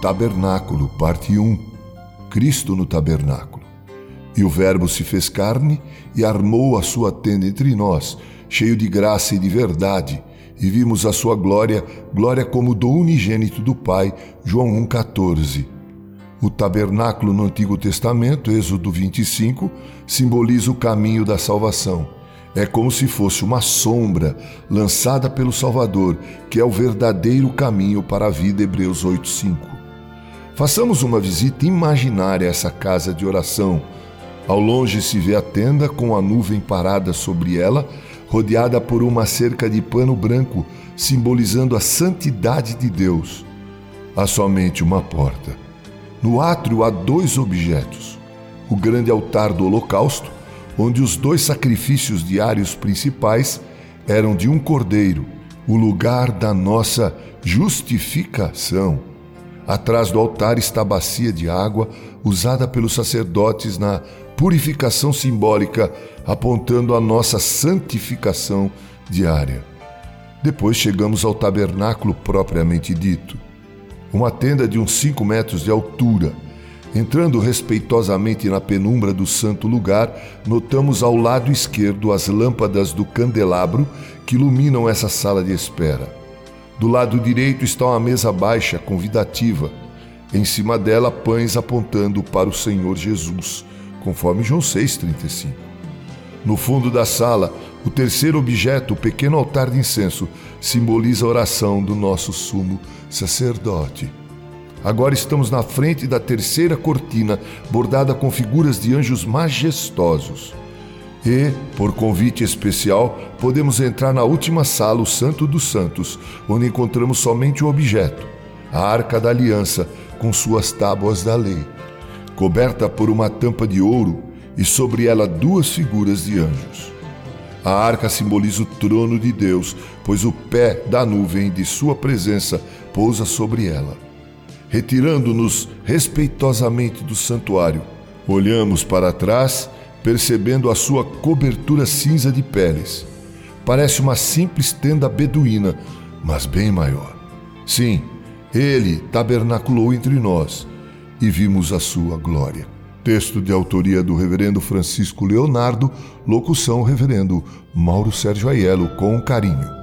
Tabernáculo, parte 1 Cristo no tabernáculo. E o Verbo se fez carne e armou a sua tenda entre nós, cheio de graça e de verdade, e vimos a sua glória, glória como do unigênito do Pai. João 1,14. O tabernáculo no Antigo Testamento, Êxodo 25, simboliza o caminho da salvação. É como se fosse uma sombra lançada pelo Salvador, que é o verdadeiro caminho para a vida. Hebreus 8,5. Façamos uma visita imaginária a essa casa de oração. Ao longe se vê a tenda com a nuvem parada sobre ela, rodeada por uma cerca de pano branco, simbolizando a santidade de Deus. Há somente uma porta. No átrio há dois objetos: o grande altar do holocausto, onde os dois sacrifícios diários principais eram de um cordeiro, o lugar da nossa justificação. Atrás do altar está a bacia de água usada pelos sacerdotes na purificação simbólica, apontando a nossa santificação diária. Depois chegamos ao tabernáculo propriamente dito, uma tenda de uns cinco metros de altura. Entrando respeitosamente na penumbra do santo lugar, notamos ao lado esquerdo as lâmpadas do candelabro que iluminam essa sala de espera. Do lado direito está uma mesa baixa, convidativa. Em cima dela, pães apontando para o Senhor Jesus, conforme João 6,35. No fundo da sala, o terceiro objeto, o pequeno altar de incenso, simboliza a oração do nosso sumo sacerdote. Agora estamos na frente da terceira cortina, bordada com figuras de anjos majestosos. E, por convite especial, podemos entrar na última sala, o Santo dos Santos, onde encontramos somente o objeto, a Arca da Aliança, com suas tábuas da lei, coberta por uma tampa de ouro e sobre ela duas figuras de anjos. A arca simboliza o trono de Deus, pois o pé da nuvem de sua presença pousa sobre ela. Retirando-nos respeitosamente do santuário, olhamos para trás percebendo a sua cobertura cinza de peles. Parece uma simples tenda beduína, mas bem maior. Sim, ele tabernaculou entre nós e vimos a sua glória. Texto de autoria do Reverendo Francisco Leonardo, locução Reverendo Mauro Sérgio Aiello, com carinho.